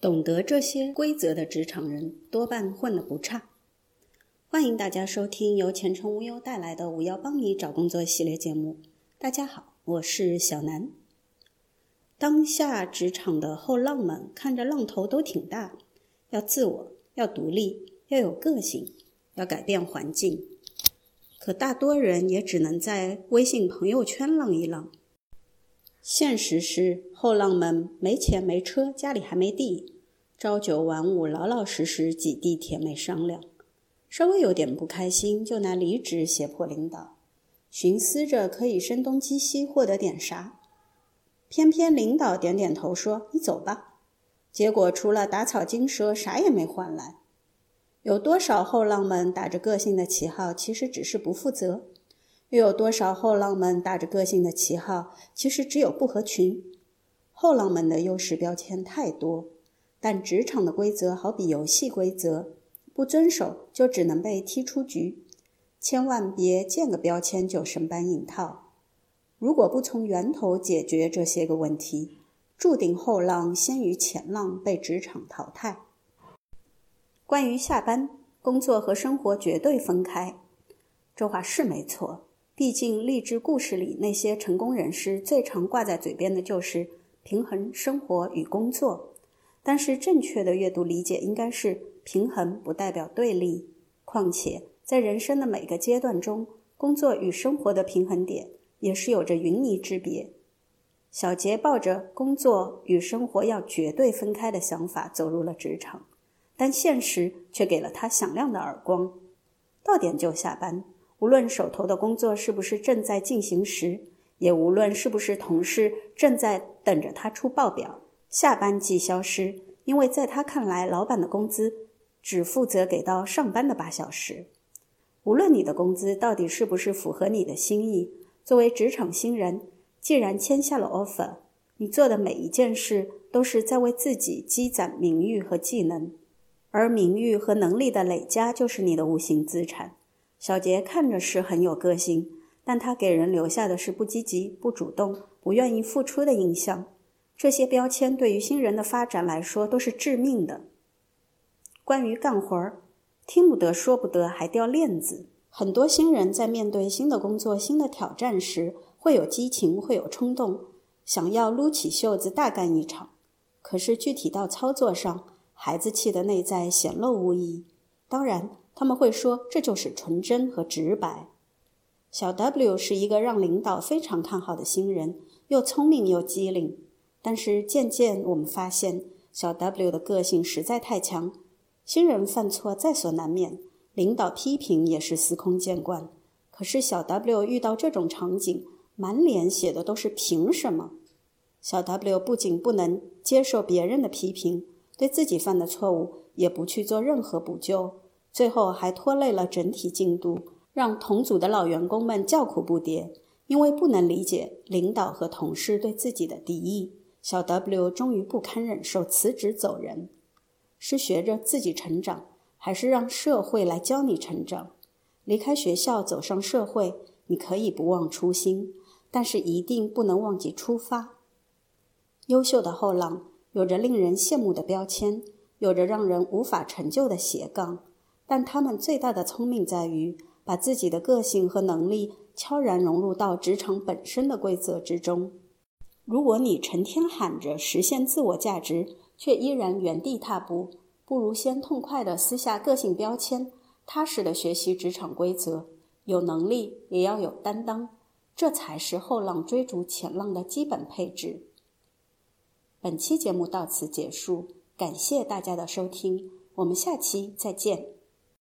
懂得这些规则的职场人多半混得不差。欢迎大家收听由前程无忧带来的“五幺帮你找工作”系列节目。大家好，我是小南。当下职场的后浪们看着浪头都挺大，要自我，要独立，要有个性，要改变环境。可大多人也只能在微信朋友圈浪一浪。现实是，后浪们没钱没车，家里还没地，朝九晚五，老老实实挤地铁没商量。稍微有点不开心，就拿离职胁迫领导，寻思着可以声东击西获得点啥。偏偏领导点点头说：“你走吧。”结果除了打草惊蛇，啥也没换来。有多少后浪们打着个性的旗号，其实只是不负责？又有多少后浪们打着个性的旗号，其实只有不合群。后浪们的优势标签太多，但职场的规则好比游戏规则，不遵守就只能被踢出局。千万别见个标签就生搬硬套。如果不从源头解决这些个问题，注定后浪先于前浪被职场淘汰。关于下班，工作和生活绝对分开，这话是没错。毕竟，励志故事里那些成功人士最常挂在嘴边的就是平衡生活与工作。但是，正确的阅读理解应该是平衡不代表对立。况且，在人生的每个阶段中，工作与生活的平衡点也是有着云泥之别。小杰抱着工作与生活要绝对分开的想法走入了职场，但现实却给了他响亮的耳光：到点就下班。无论手头的工作是不是正在进行时，也无论是不是同事正在等着他出报表，下班即消失。因为在他看来，老板的工资只负责给到上班的八小时。无论你的工资到底是不是符合你的心意，作为职场新人，既然签下了 offer，你做的每一件事都是在为自己积攒名誉和技能，而名誉和能力的累加就是你的无形资产。小杰看着是很有个性，但他给人留下的是不积极、不主动、不愿意付出的印象。这些标签对于新人的发展来说都是致命的。关于干活儿，听不得、说不得，还掉链子。很多新人在面对新的工作、新的挑战时，会有激情，会有冲动，想要撸起袖子大干一场。可是具体到操作上，孩子气的内在显露无遗。当然。他们会说这就是纯真和直白。小 W 是一个让领导非常看好的新人，又聪明又机灵。但是渐渐我们发现，小 W 的个性实在太强，新人犯错在所难免，领导批评也是司空见惯。可是小 W 遇到这种场景，满脸写的都是凭什么。小 W 不仅不能接受别人的批评，对自己犯的错误也不去做任何补救。最后还拖累了整体进度，让同组的老员工们叫苦不迭。因为不能理解领导和同事对自己的敌意，小 W 终于不堪忍受，辞职走人。是学着自己成长，还是让社会来教你成长？离开学校走上社会，你可以不忘初心，但是一定不能忘记出发。优秀的后浪有着令人羡慕的标签，有着让人无法成就的斜杠。但他们最大的聪明在于把自己的个性和能力悄然融入到职场本身的规则之中。如果你成天喊着实现自我价值，却依然原地踏步，不如先痛快地撕下个性标签，踏实地学习职场规则。有能力也要有担当，这才是后浪追逐前浪的基本配置。本期节目到此结束，感谢大家的收听，我们下期再见。